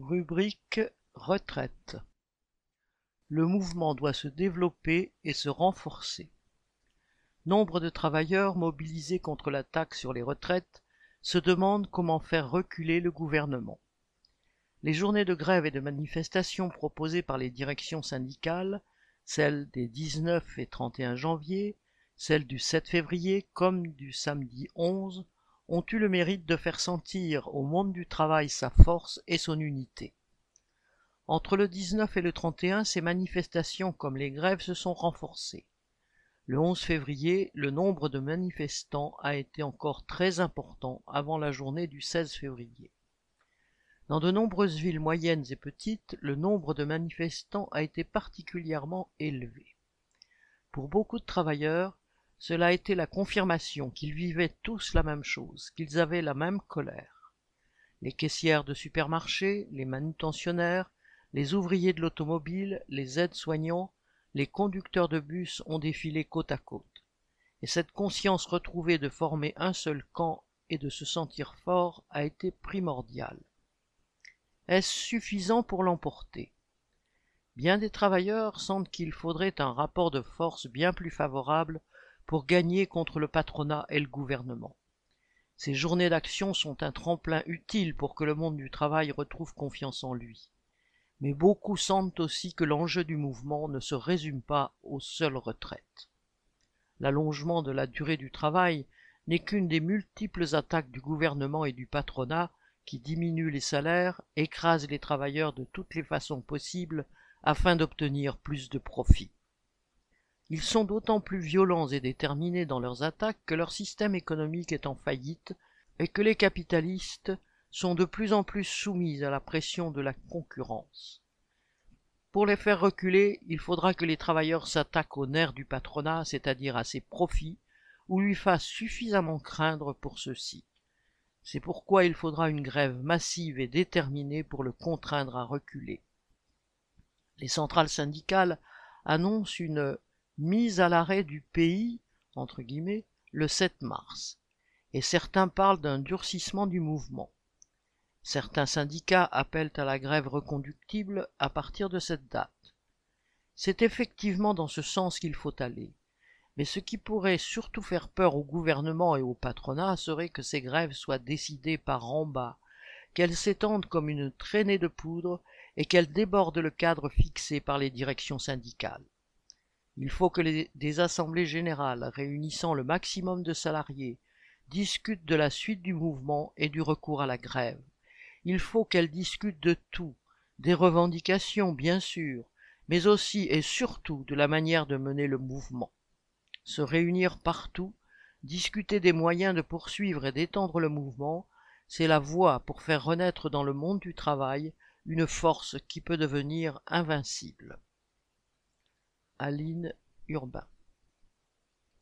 Rubrique retraite. Le mouvement doit se développer et se renforcer. Nombre de travailleurs mobilisés contre la taxe sur les retraites se demandent comment faire reculer le gouvernement. Les journées de grève et de manifestation proposées par les directions syndicales, celles des 19 et 31 janvier, celles du 7 février comme du samedi 11, ont eu le mérite de faire sentir au monde du travail sa force et son unité. Entre le 19 et le 31, ces manifestations comme les grèves se sont renforcées. Le 11 février, le nombre de manifestants a été encore très important avant la journée du 16 février. Dans de nombreuses villes moyennes et petites, le nombre de manifestants a été particulièrement élevé. Pour beaucoup de travailleurs, cela a été la confirmation qu'ils vivaient tous la même chose, qu'ils avaient la même colère. Les caissières de supermarchés, les manutentionnaires, les ouvriers de l'automobile, les aides-soignants, les conducteurs de bus ont défilé côte à côte. Et cette conscience retrouvée de former un seul camp et de se sentir fort a été primordiale. Est-ce suffisant pour l'emporter? Bien des travailleurs sentent qu'il faudrait un rapport de force bien plus favorable pour gagner contre le patronat et le gouvernement. Ces journées d'action sont un tremplin utile pour que le monde du travail retrouve confiance en lui. Mais beaucoup sentent aussi que l'enjeu du mouvement ne se résume pas aux seules retraites. L'allongement de la durée du travail n'est qu'une des multiples attaques du gouvernement et du patronat qui diminuent les salaires, écrasent les travailleurs de toutes les façons possibles afin d'obtenir plus de profit. Ils sont d'autant plus violents et déterminés dans leurs attaques que leur système économique est en faillite et que les capitalistes sont de plus en plus soumis à la pression de la concurrence. Pour les faire reculer, il faudra que les travailleurs s'attaquent aux nerfs du patronat, c'est-à-dire à ses profits, ou lui fassent suffisamment craindre pour ceux-ci. C'est pourquoi il faudra une grève massive et déterminée pour le contraindre à reculer. Les centrales syndicales annoncent une mise à l'arrêt du pays, entre guillemets, le 7 mars, et certains parlent d'un durcissement du mouvement. Certains syndicats appellent à la grève reconductible à partir de cette date. C'est effectivement dans ce sens qu'il faut aller. Mais ce qui pourrait surtout faire peur au gouvernement et au patronat serait que ces grèves soient décidées par en bas, qu'elles s'étendent comme une traînée de poudre et qu'elles débordent le cadre fixé par les directions syndicales. Il faut que des assemblées générales réunissant le maximum de salariés discutent de la suite du mouvement et du recours à la grève. Il faut qu'elles discutent de tout, des revendications bien sûr, mais aussi et surtout de la manière de mener le mouvement. Se réunir partout, discuter des moyens de poursuivre et d'étendre le mouvement, c'est la voie pour faire renaître dans le monde du travail une force qui peut devenir invincible. Aline Urbain